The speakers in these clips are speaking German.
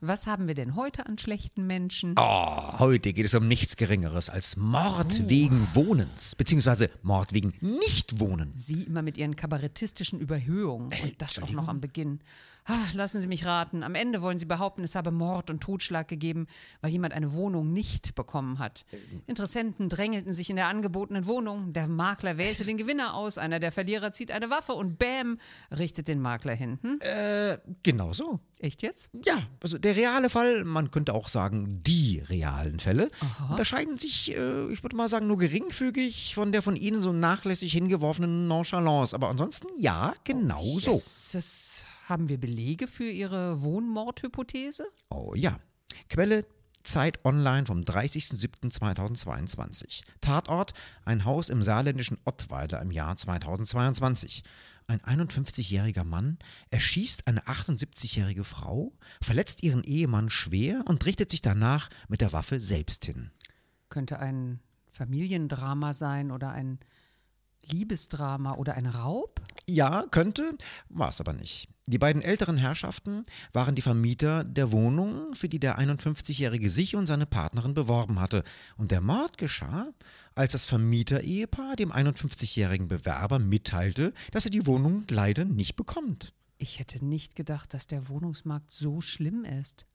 Was haben wir denn heute an schlechten Menschen? Oh, heute geht es um nichts Geringeres als Mord wegen Wohnens, beziehungsweise Mord wegen Nichtwohnens. Sie immer mit ihren kabarettistischen Überhöhungen und das auch noch am Beginn. Ah, lassen Sie mich raten. Am Ende wollen Sie behaupten, es habe Mord und Totschlag gegeben, weil jemand eine Wohnung nicht bekommen hat. Interessenten drängelten sich in der angebotenen Wohnung. Der Makler wählte den Gewinner aus. Einer der Verlierer zieht eine Waffe und bäm, richtet den Makler hin. Hm? Äh, genau so. Echt jetzt? Ja, also der reale Fall, man könnte auch sagen, die realen Fälle, unterscheiden sich, äh, ich würde mal sagen, nur geringfügig von der von Ihnen so nachlässig hingeworfenen Nonchalance. Aber ansonsten, ja, genau so. Haben wir Belege für Ihre Wohnmordhypothese? Oh ja. Quelle Zeit Online vom 30.07.2022. Tatort: ein Haus im saarländischen Ottweiler im Jahr 2022. Ein 51-jähriger Mann erschießt eine 78-jährige Frau, verletzt ihren Ehemann schwer und richtet sich danach mit der Waffe selbst hin. Könnte ein Familiendrama sein oder ein Liebesdrama oder ein Raub? Ja, könnte, war es aber nicht. Die beiden älteren Herrschaften waren die Vermieter der Wohnung, für die der 51-Jährige sich und seine Partnerin beworben hatte. Und der Mord geschah, als das Vermieterehepaar dem 51-jährigen Bewerber mitteilte, dass er die Wohnung leider nicht bekommt. Ich hätte nicht gedacht, dass der Wohnungsmarkt so schlimm ist.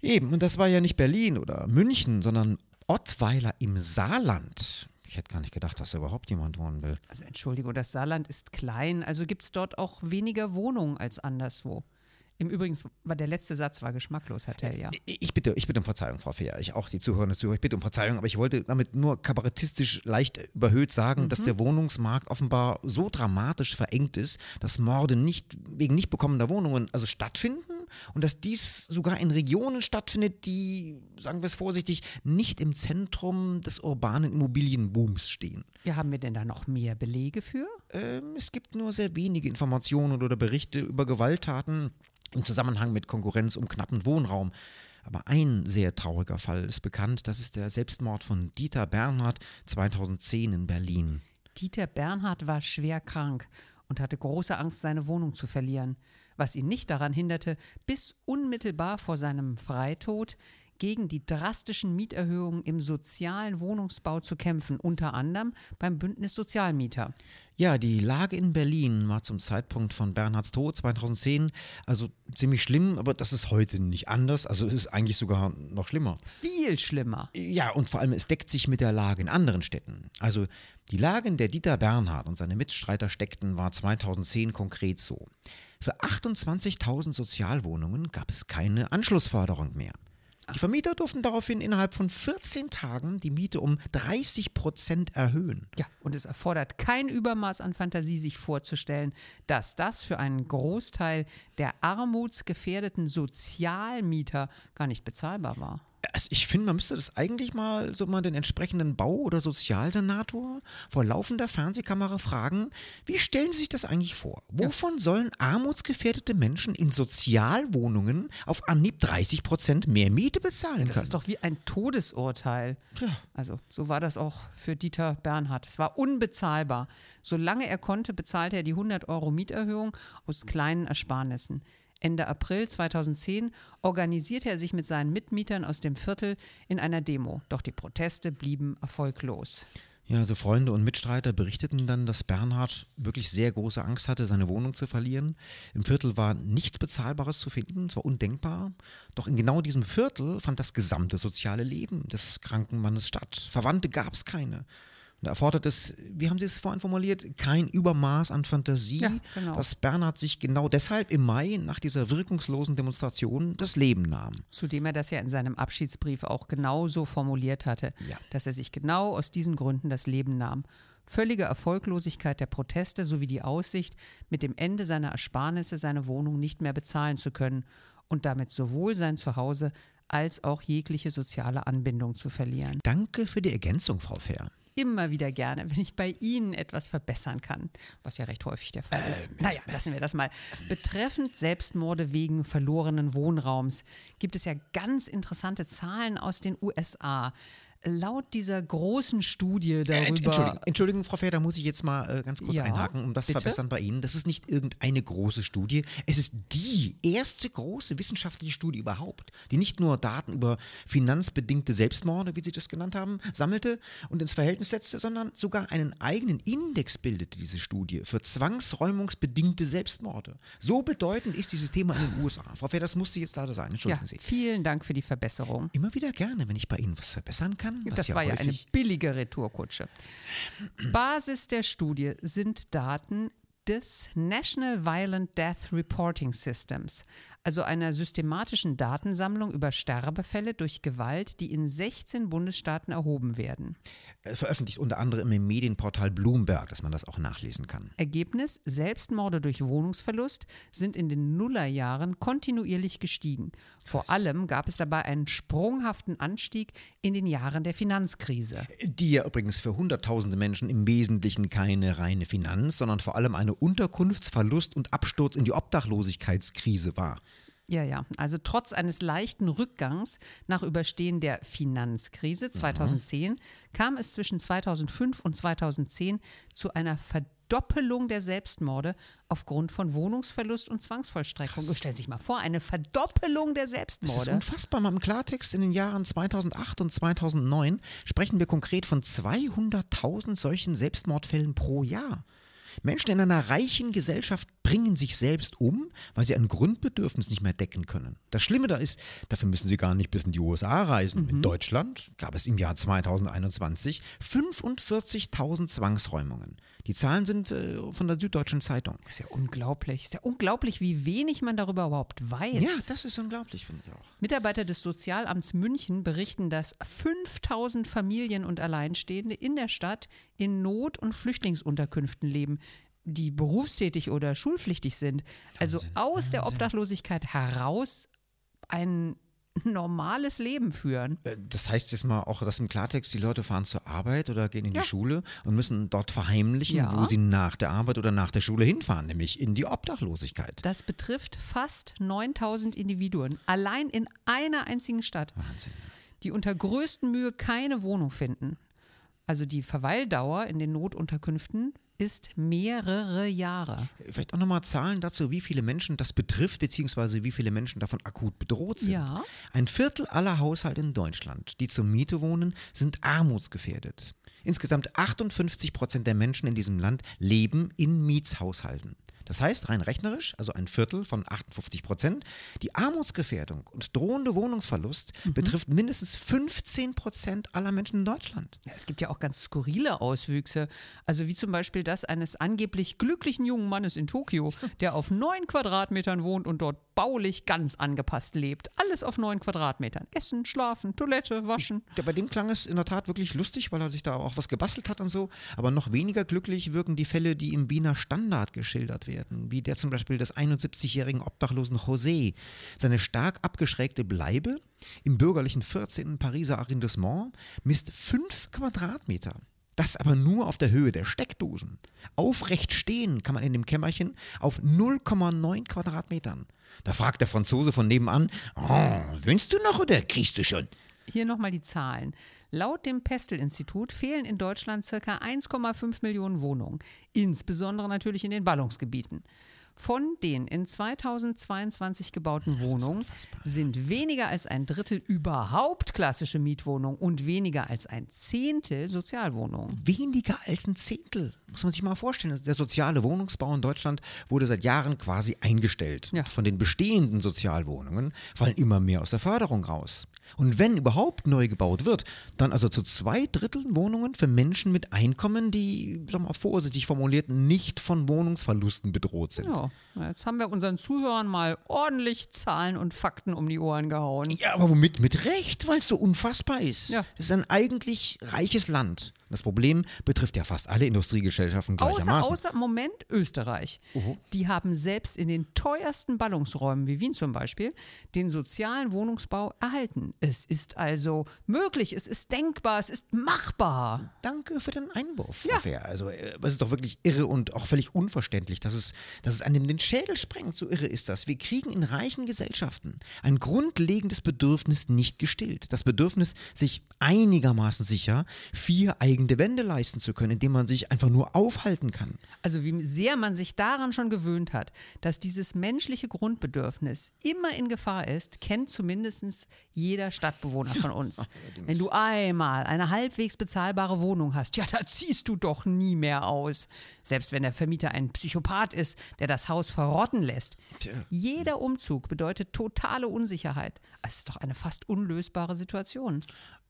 Eben, und das war ja nicht Berlin oder München, sondern Ottweiler im Saarland. Ich hätte gar nicht gedacht, dass da überhaupt jemand wohnen will. Also Entschuldigung, das Saarland ist klein, also gibt es dort auch weniger Wohnungen als anderswo. Im Übrigen war der letzte Satz war geschmacklos, Herr Telja. Ich bitte, ich bitte um Verzeihung, Frau Fehr. Ich auch die Zuhörerinnen und Zuhörer. Ich bitte um Verzeihung, aber ich wollte damit nur kabarettistisch leicht überhöht sagen, dass der Wohnungsmarkt offenbar so dramatisch verengt ist, dass Morde nicht wegen nicht bekommener Wohnungen also stattfinden und dass dies sogar in Regionen stattfindet, die, sagen wir es vorsichtig, nicht im Zentrum des urbanen Immobilienbooms stehen. Ja, haben wir denn da noch mehr Belege für? Ähm, es gibt nur sehr wenige Informationen oder Berichte über Gewalttaten im Zusammenhang mit Konkurrenz um knappen Wohnraum. Aber ein sehr trauriger Fall ist bekannt, das ist der Selbstmord von Dieter Bernhard 2010 in Berlin. Dieter Bernhard war schwer krank und hatte große Angst, seine Wohnung zu verlieren, was ihn nicht daran hinderte, bis unmittelbar vor seinem Freitod gegen die drastischen Mieterhöhungen im sozialen Wohnungsbau zu kämpfen, unter anderem beim Bündnis Sozialmieter. Ja, die Lage in Berlin war zum Zeitpunkt von Bernhards Tod 2010 also ziemlich schlimm, aber das ist heute nicht anders. Also es ist eigentlich sogar noch schlimmer. Viel schlimmer. Ja, und vor allem es deckt sich mit der Lage in anderen Städten. Also die Lage, in der Dieter Bernhard und seine Mitstreiter steckten, war 2010 konkret so. Für 28.000 Sozialwohnungen gab es keine Anschlussförderung mehr. Die Vermieter durften daraufhin innerhalb von 14 Tagen die Miete um 30 Prozent erhöhen. Ja, und es erfordert kein Übermaß an Fantasie, sich vorzustellen, dass das für einen Großteil der armutsgefährdeten Sozialmieter gar nicht bezahlbar war. Also ich finde, man müsste das eigentlich mal so mal den entsprechenden Bau- oder Sozialsenator vor laufender Fernsehkamera fragen, wie stellen Sie sich das eigentlich vor? Wovon sollen armutsgefährdete Menschen in Sozialwohnungen auf Anhieb 30 Prozent mehr Miete bezahlen Das können? ist doch wie ein Todesurteil. Also so war das auch für Dieter Bernhard. Es war unbezahlbar. Solange er konnte, bezahlte er die 100 Euro Mieterhöhung aus kleinen Ersparnissen. Ende April 2010 organisierte er sich mit seinen Mitmietern aus dem Viertel in einer Demo. Doch die Proteste blieben erfolglos. Ja, also Freunde und Mitstreiter berichteten dann, dass Bernhard wirklich sehr große Angst hatte, seine Wohnung zu verlieren. Im Viertel war nichts Bezahlbares zu finden, es war undenkbar. Doch in genau diesem Viertel fand das gesamte soziale Leben des kranken Mannes statt. Verwandte gab es keine. Da erfordert es, wie haben Sie es vorhin formuliert, kein Übermaß an Fantasie, Ja, genau. dass Bernhard sich genau deshalb im Mai nach dieser wirkungslosen Demonstration das Leben nahm. Zudem er das ja in seinem Abschiedsbrief auch genauso formuliert hatte, Ja. dass er sich genau aus diesen Gründen das Leben nahm. Völlige Erfolglosigkeit der Proteste sowie die Aussicht, mit dem Ende seiner Ersparnisse seine Wohnung nicht mehr bezahlen zu können und damit sowohl sein Zuhause als auch jegliche soziale Anbindung zu verlieren. Danke für die Ergänzung, Frau Fair. Immer wieder gerne, wenn ich bei Ihnen etwas verbessern kann, was ja recht häufig der Fall ist. naja, lassen wir das mal. Betreffend Selbstmorde wegen verlorenen Wohnraums gibt es ja ganz interessante Zahlen aus den USA laut dieser großen Studie darüber. Entschuldigung, Entschuldigung, Frau Fair, da muss ich jetzt mal äh, ganz kurz Ja, einhaken, um das zu bitte? verbessern bei Ihnen. Das ist nicht irgendeine große Studie. Es ist die erste große wissenschaftliche Studie überhaupt, die nicht nur Daten über finanzbedingte Selbstmorde, wie Sie das genannt haben, sammelte und ins Verhältnis setzte, sondern sogar einen eigenen Index bildete, diese Studie, für zwangsräumungsbedingte Selbstmorde. So bedeutend ist dieses Thema in den USA. Frau Fair, das musste jetzt leider sein. Ja, Entschuldigen Sie. vielen Dank für die Verbesserung. Immer wieder gerne, wenn ich bei Ihnen was verbessern kann. Das war ja eine billige Retourkutsche. Basis der Studie sind Daten des National Violent Death Reporting Systems, also einer systematischen Datensammlung über Sterbefälle durch Gewalt, die in 16 Bundesstaaten erhoben werden. äh, veröffentlicht unter anderem im Medienportal Bloomberg, dass man das auch nachlesen kann. Ergebnis: Selbstmorde durch Wohnungsverlust sind in den Nullerjahren kontinuierlich gestiegen. Vor allem gab es dabei einen sprunghaften Anstieg in den Jahren der Finanzkrise. Die ja übrigens für Hunderttausende Menschen im Wesentlichen keine reine Finanz, sondern vor allem eine Unterkunftsverlust und Absturz in die Obdachlosigkeitskrise war. Ja, ja. Also trotz eines leichten Rückgangs nach Überstehen der Finanzkrise 2010 kam es zwischen 2005 und 2010 zu einer Verdoppelung der Selbstmorde aufgrund von Wohnungsverlust und Zwangsvollstreckung. Stellen Sie sich mal vor, eine Verdoppelung der Das ist Selbstmorde. unfassbar. Mal im Klartext, in den Jahren 2008 und 2009 sprechen wir konkret von 200.000 solchen Selbstmordfällen pro Jahr. Menschen in einer reichen Gesellschaft bringen sich selbst um, weil sie ein Grundbedürfnis nicht mehr decken können. Das Schlimme da ist, dafür müssen sie gar nicht bis in die USA reisen. In Deutschland gab es im Jahr 2021 45.000 Zwangsräumungen. Die Zahlen sind äh, von der Süddeutschen Zeitung. ist ja unglaublich. Ist ja unglaublich, wie wenig man darüber überhaupt weiß. Ja, das ist unglaublich, finde ich auch. Mitarbeiter des Sozialamts München berichten, dass 5000 Familien und Alleinstehende in der Stadt in Not- und Flüchtlingsunterkünften leben, die berufstätig oder schulpflichtig sind. Also aus der Obdachlosigkeit heraus ein normales Leben führen. Äh, Das heißt jetzt mal auch, dass im Klartext die Leute fahren zur Arbeit oder gehen in Ja. die Schule und müssen dort verheimlichen, Ja. wo sie nach der Arbeit oder nach der Schule hinfahren, nämlich in die Obdachlosigkeit. Das betrifft fast 9000 Individuen, allein in einer einzigen Stadt, Wahnsinn. die unter größten Mühe keine Wohnung finden. Also die Verweildauer in den Notunterkünften ist mehrere Jahre. Vielleicht auch nochmal Zahlen dazu, wie viele Menschen das betrifft, beziehungsweise wie viele Menschen davon akut bedroht sind. Ja. Ein Viertel aller Haushalte in Deutschland, die zur Miete wohnen, sind armutsgefährdet. Insgesamt 58 Prozent der Menschen in diesem Land leben in Mietshaushalten. Das heißt, rein rechnerisch, also ein Viertel von 58 Prozent, die Armutsgefährdung und drohende Wohnungsverlust betrifft mindestens 15 Prozent aller Menschen in Deutschland. Ja, es gibt ja auch ganz skurrile Auswüchse. Also wie zum Beispiel das eines angeblich glücklichen jungen Mannes in Tokio, der auf neun Quadratmetern wohnt und dort baulich ganz angepasst lebt. Alles auf neun Quadratmetern. Essen, schlafen, Toilette, waschen. Ja, bei dem klang es in der Tat wirklich lustig, weil er sich da auch was gebastelt hat und so. Aber noch weniger glücklich wirken die Fälle, die im Wiener Standard geschildert werden. Wie der zum Beispiel des 71-jährigen Obdachlosen José. Seine stark abgeschrägte Bleibe im bürgerlichen 14. Pariser Arrondissement misst 5 Quadratmeter. Das aber nur auf der Höhe der Steckdosen. Aufrecht stehen kann man in dem Kämmerchen auf 0,9 Quadratmetern. Da fragt der Franzose von nebenan, oh, willst du noch oder kriegst du schon? Hier nochmal die Zahlen. Laut dem Pestel-Institut fehlen in Deutschland ca. 1,5 Millionen Wohnungen, insbesondere natürlich in den Ballungsgebieten. Von den in 2022 gebauten Wohnungen sind weniger als ein Drittel überhaupt klassische Mietwohnungen und weniger als ein Zehntel Sozialwohnungen. weniger als ein Zehntel. Muss man sich mal vorstellen. Der soziale Wohnungsbau in Deutschland wurde seit Jahren quasi eingestellt. Ja. Von den bestehenden Sozialwohnungen fallen immer mehr aus der Förderung raus. Und wenn überhaupt neu gebaut wird, dann also zu zwei Dritteln Wohnungen für Menschen mit Einkommen, die, sagen wir mal vorsichtig formuliert, nicht von Wohnungsverlusten bedroht sind. Ja, jetzt haben wir unseren Zuhörern mal ordentlich Zahlen und Fakten um die Ohren gehauen. Ja, aber womit? Mit Recht, weil es so unfassbar ist. Ja. Es ist ein eigentlich reiches Land. Das Problem betrifft ja fast alle Industriegesellschaften Außer, gleichermaßen. außer Moment Österreich. Die haben selbst in den teuersten Ballungsräumen, wie Wien zum Beispiel, den sozialen Wohnungsbau erhalten. Es ist also möglich, es ist denkbar, es ist machbar. Danke für den Einwurf, Ja. Fehr. Also, äh, es ist doch wirklich irre und auch völlig unverständlich, dass es, dass es einem den Schädel sprengt. So irre ist das. Wir kriegen in reichen Gesellschaften ein grundlegendes Bedürfnis nicht gestillt. Das Bedürfnis, sich einigermaßen sicher vier eigene Wände leisten zu können, indem man sich einfach nur aufhalten kann. Also wie sehr man sich daran schon gewöhnt hat, dass dieses menschliche Grundbedürfnis immer in Gefahr ist, kennt zumindest jeder Stadtbewohner von uns. Wenn du einmal eine halbwegs bezahlbare Wohnung hast, ja, da ziehst du doch nie mehr aus. Selbst wenn der Vermieter ein Psychopath ist, der das Haus verrotten lässt. Jeder Umzug bedeutet totale Unsicherheit. Es ist doch eine fast unlösbare Situation.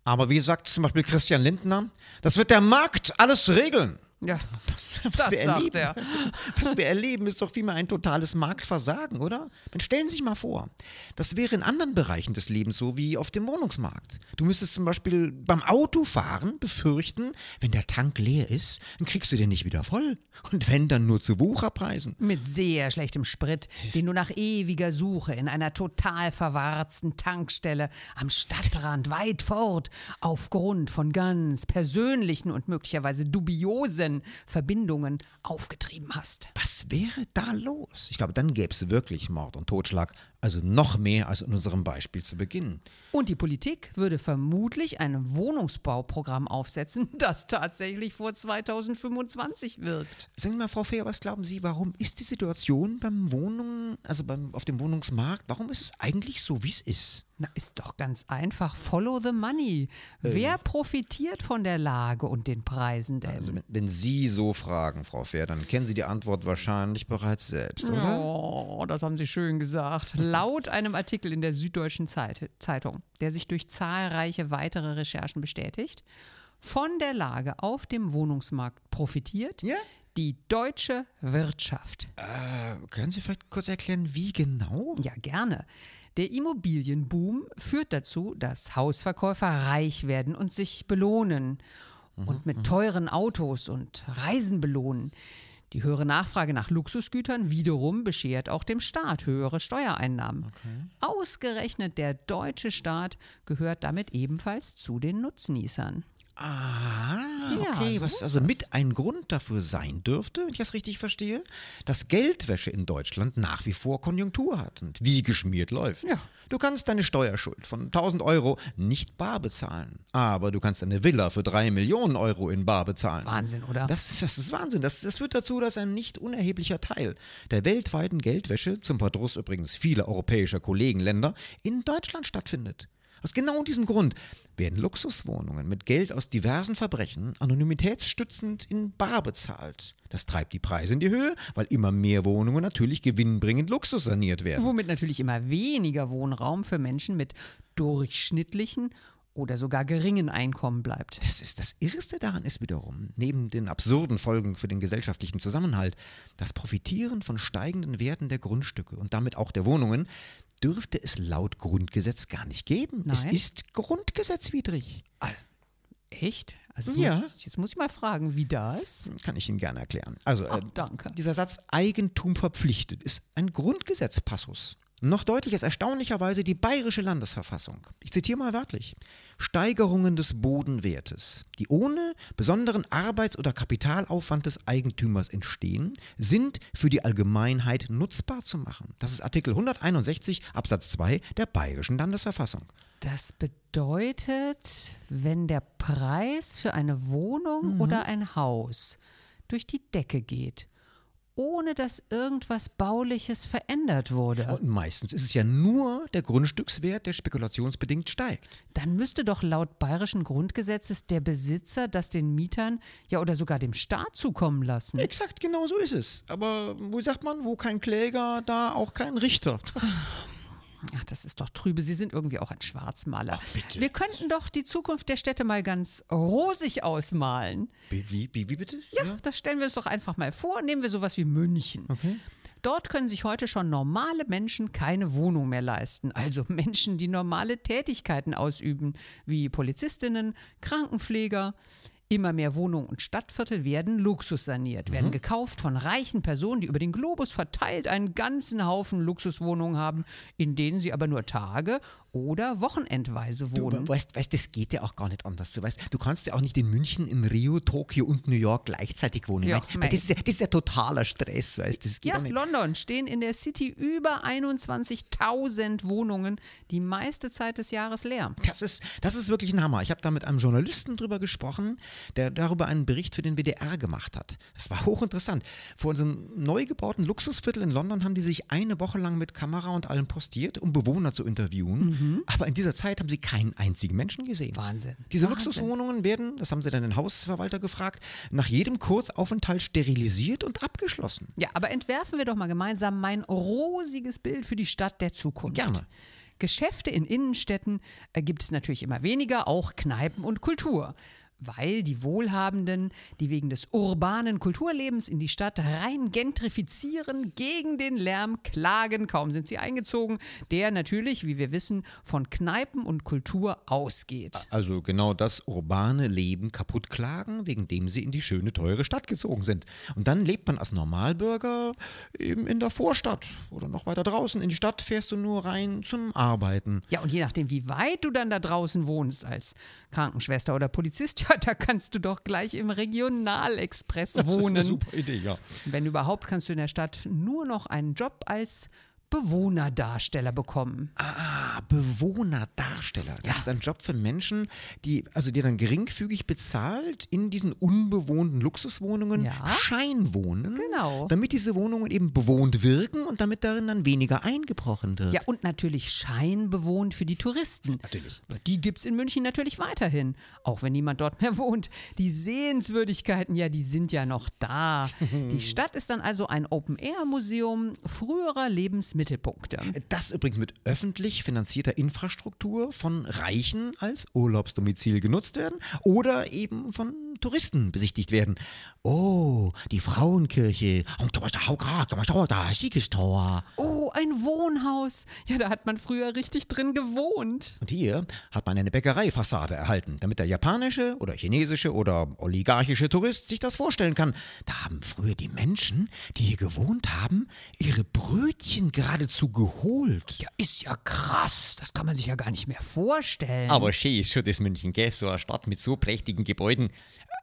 Aber wie sagt zum Beispiel Christian Lindner, das wird der Markt alles regeln. Ja, Was, was Das wir sagt erleben, er. Was, was wir erleben, ist doch vielmehr ein totales Marktversagen, oder? Dann stellen Sie sich mal vor, das wäre in anderen Bereichen des Lebens so wie auf dem Wohnungsmarkt. Du müsstest zum Beispiel beim Autofahren befürchten, wenn der Tank leer ist, dann kriegst du den nicht wieder voll. Und wenn, dann nur zu Wucherpreisen. Mit sehr schlechtem Sprit, den du nach ewiger Suche in einer total verwarzten Tankstelle am Stadtrand weit fort aufgrund von ganz persönlichen und möglicherweise dubiosen Verbindungen aufgetrieben hast. Was wäre da los? Ich glaube, dann gäbe es wirklich Mord und Totschlag. Also noch mehr als in unserem Beispiel zu Beginn. Und die Politik würde vermutlich ein Wohnungsbauprogramm aufsetzen, das tatsächlich vor 2025 wirkt. Sagen Sie mal, Frau Fehr, was glauben Sie, warum ist die Situation beim Wohnungen, also beim, auf dem Wohnungsmarkt, warum ist es eigentlich so, wie es ist? Na, ist doch ganz einfach. Follow the money. Wer profitiert von der Lage und den Preisen denn? Also wenn, wenn Sie so fragen, Frau Fehr, dann kennen Sie die Antwort wahrscheinlich bereits selbst, oder? Oh, das haben Sie schön gesagt. Laut einem Artikel in der Süddeutschen Zeit Zeitung, der sich durch zahlreiche weitere Recherchen bestätigt, von der Lage auf dem Wohnungsmarkt profitiert Ja? die deutsche Wirtschaft. Äh, können Sie vielleicht kurz erklären, wie genau? Ja, gerne. Der Immobilienboom führt dazu, dass Hausverkäufer reich werden und sich belohnen und mit teuren Autos und Reisen belohnen. Die höhere Nachfrage nach Luxusgütern wiederum beschert auch dem Staat höhere Steuereinnahmen. Ausgerechnet der deutsche Staat gehört damit ebenfalls zu den Nutznießern. Ah, Ja, okay, so was also mit ein Grund dafür sein dürfte, wenn ich das richtig verstehe, dass Geldwäsche in Deutschland nach wie vor Konjunktur hat und wie geschmiert läuft. Ja. Du kannst deine Steuerschuld von 1000 Euro nicht bar bezahlen, aber du kannst eine Villa für 3 Millionen Euro in bar bezahlen. Wahnsinn, oder? Das, das ist Wahnsinn. Das, das führt dazu, dass ein nicht unerheblicher Teil der weltweiten Geldwäsche, zum Verdruss übrigens vieler europäischer Kollegenländer, in Deutschland stattfindet. Aus genau diesem Grund werden Luxuswohnungen mit Geld aus diversen Verbrechen anonymitätsstützend in Bar bezahlt. Das treibt die Preise in die Höhe, weil immer mehr Wohnungen natürlich gewinnbringend Luxus saniert werden. Womit natürlich immer weniger Wohnraum für Menschen mit durchschnittlichen oder sogar geringen Einkommen bleibt. Das, ist, das Irrste daran ist wiederum, neben den absurden Folgen für den gesellschaftlichen Zusammenhalt, das Profitieren von steigenden Werten der Grundstücke und damit auch der Wohnungen dürfte es laut Grundgesetz gar nicht geben. Es Nein. ist grundgesetzwidrig. Echt? Also jetzt, Ja. muss, jetzt muss ich mal fragen, wie das? Kann ich Ihnen gerne erklären. Also, Ach, äh, dieser Satz Eigentum verpflichtet ist ein Grundgesetzpassus. Noch deutlicher ist erstaunlicherweise die bayerische Landesverfassung. Ich zitiere mal wörtlich. Steigerungen des Bodenwertes, die ohne besonderen Arbeits- oder Kapitalaufwand des Eigentümers entstehen, sind für die Allgemeinheit nutzbar zu machen. Das ist Artikel 161 Absatz 2 der bayerischen Landesverfassung. Das bedeutet, wenn der Preis für eine Wohnung oder ein Haus durch die Decke geht, ohne dass irgendwas Bauliches verändert wurde, Und meistens ist es ja nur der Grundstückswert, der spekulationsbedingt steigt. dann müsste doch laut bayerischen Grundgesetzes der Besitzer das den Mietern ja oder sogar dem Staat zukommen lassen. Exakt, genau so ist es. Aber wo sagt man, wo kein Kläger, da auch kein Richter. Ach, das ist doch trübe. Sie sind irgendwie auch ein Schwarzmaler. bitte. Wir könnten doch die Zukunft der Städte mal ganz rosig ausmalen. Wie, wie, wie, wie bitte? Ja, das stellen wir uns doch einfach mal vor. Nehmen wir sowas wie München. Dort können sich heute schon normale Menschen keine Wohnung mehr leisten. Also Menschen, die normale Tätigkeiten ausüben, wie Polizistinnen, Krankenpfleger. Immer mehr Wohnungen und Stadtviertel werden luxussaniert, werden gekauft von reichen Personen, die über den Globus verteilt einen ganzen Haufen Luxuswohnungen haben, in denen sie aber nur Tage oder wochenendweise Du wohnen. weißt, weißt, das geht ja auch gar nicht anders. Du weißt, du kannst ja auch nicht in München, in Rio, Tokio und New York gleichzeitig wohnen. Ja, Weil- weil mei. das, ist ja, das ist ja totaler Stress, weißt du? Das geht Ja. London stehen in der City über 21.000 Wohnungen, die meiste Zeit des Jahres leer. Das ist, das ist wirklich ein Hammer. Ich habe da mit einem Journalisten drüber gesprochen, der darüber einen Bericht für den WDR gemacht hat. Das war hochinteressant. Vor unserem neu gebauten Luxusviertel in London haben die sich eine Woche lang mit Kamera und allem postiert, um Bewohner zu interviewen. Aber in dieser Zeit haben sie keinen einzigen Menschen gesehen. Wahnsinn. Diese Wahnsinn. Luxuswohnungen werden, das haben sie dann den Hausverwalter gefragt, nach jedem Kurzaufenthalt sterilisiert und abgeschlossen. Ja, aber entwerfen wir doch mal gemeinsam mein rosiges Bild für die Stadt der Zukunft. Gerne. Geschäfte in Innenstädten äh, gibt es natürlich immer weniger, auch Kneipen und Kultur. Weil die Wohlhabenden, die wegen des urbanen Kulturlebens in die Stadt rein gentrifizieren, gegen den Lärm klagen, kaum sind sie eingezogen, der natürlich, wie wir wissen, von Kneipen und Kultur ausgeht. Also genau das urbane Leben kaputtklagen, wegen dem sie in die schöne, teure Stadt gezogen sind. Und dann lebt man als Normalbürger eben in der Vorstadt oder noch weiter draußen. In die Stadt fährst du nur rein zum Arbeiten. Ja, und je nachdem, wie weit du dann da draußen wohnst, als Krankenschwester oder Polizist, ja, da kannst du doch gleich im Regionalexpress Das ist eine wohnen. super Idee, ja. Wenn überhaupt, kannst du in der Stadt nur noch einen Job als Bewohnerdarsteller bekommen. Ah, Bewohnerdarsteller. Das ist ein Job für Menschen, die, also die dann geringfügig bezahlt in diesen unbewohnten Luxuswohnungen Ja. Scheinwohnen. Genau. Damit diese Wohnungen eben bewohnt wirken und damit darin dann weniger eingebrochen wird. Ja, und natürlich scheinbewohnt für die Touristen. Natürlich. Die gibt es in München natürlich weiterhin, auch wenn niemand dort mehr wohnt. Die Sehenswürdigkeiten, ja, die sind ja noch da. Die Stadt ist dann also ein Open-Air-Museum früherer Lebensmittelpunkte. Das übrigens mit öffentlich finanzierter Infrastruktur von Reichen als Urlaubsdomizil genutzt werden oder eben von Touristen besichtigt werden. Oh, die Frauenkirche. Oh, ein Wohnhaus. Ja, da hat man früher richtig drin gewohnt. Und hier hat man eine Bäckereifassade erhalten, damit der japanische oder chinesische oder oligarchische Tourist sich das vorstellen kann. Da haben früher die Menschen, die hier gewohnt haben, ihre Brötchen geradezu geholt. Ja, ist ja krass. Das kann man sich ja gar nicht mehr vorstellen. Aber schön ist schon das München, gell? So eine Stadt mit so prächtigen Gebäuden.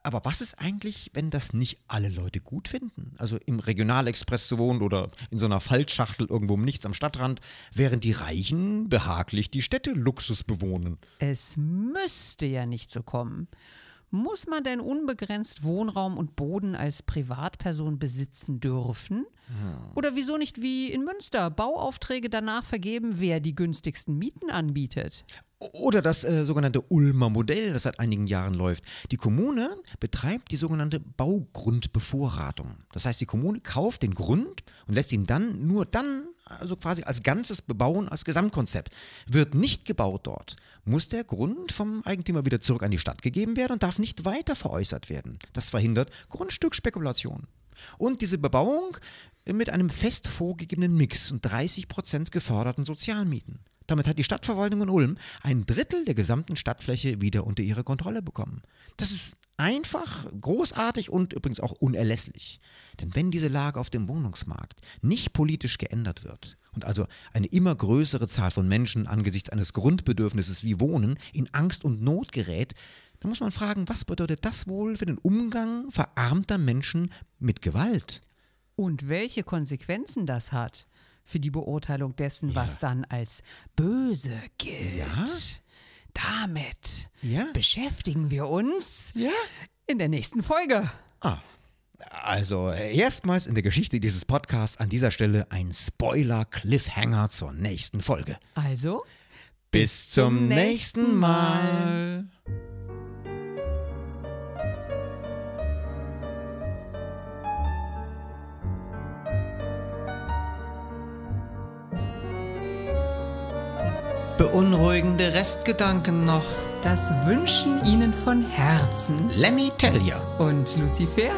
Aber was ist eigentlich, wenn das nicht alle Leute gut finden? Also im Regionalexpress zu wohnen oder in so einer Faltschachtel irgendwo im Nichts am Stadtrand, während die Reichen behaglich die Städte Luxus bewohnen. Es müsste ja nicht so kommen. Muss man denn unbegrenzt Wohnraum und Boden als Privatperson besitzen dürfen? Oder wieso nicht wie in Münster Bauaufträge danach vergeben, wer die günstigsten Mieten anbietet? Oder das äh, sogenannte Ulmer Modell, das seit einigen Jahren läuft. Die Kommune betreibt die sogenannte Baugrundbevorratung. Das heißt, die Kommune kauft den Grund und lässt ihn dann nur dann, also quasi als Ganzes bebauen, als Gesamtkonzept. Wird nicht gebaut dort, muss der Grund vom Eigentümer wieder zurück an die Stadt gegeben werden und darf nicht weiter veräußert werden. Das verhindert Grundstückspekulation. Und diese Bebauung mit einem fest vorgegebenen Mix und 30 Prozent geförderten Sozialmieten. Damit hat die Stadtverwaltung in Ulm ein Drittel der gesamten Stadtfläche wieder unter ihre Kontrolle bekommen. Das ist einfach, großartig und übrigens auch unerlässlich. Denn wenn diese Lage auf dem Wohnungsmarkt nicht politisch geändert wird und also eine immer größere Zahl von Menschen angesichts eines Grundbedürfnisses wie Wohnen in Angst und Not gerät, dann muss man fragen, was bedeutet das wohl für den Umgang verarmter Menschen mit Gewalt? Und welche Konsequenzen das hat für die Beurteilung dessen, was dann als böse gilt. Ja? Damit Ja? beschäftigen wir uns Ja? in der nächsten Folge. Ah. Also erstmals in der Geschichte dieses Podcasts an dieser Stelle ein Spoiler-Cliffhanger zur nächsten Folge. Also, Bis zum nächsten Mal. Beunruhigende Restgedanken noch. das wünschen Ihnen von Herzen Let me tell ya. und Lucifer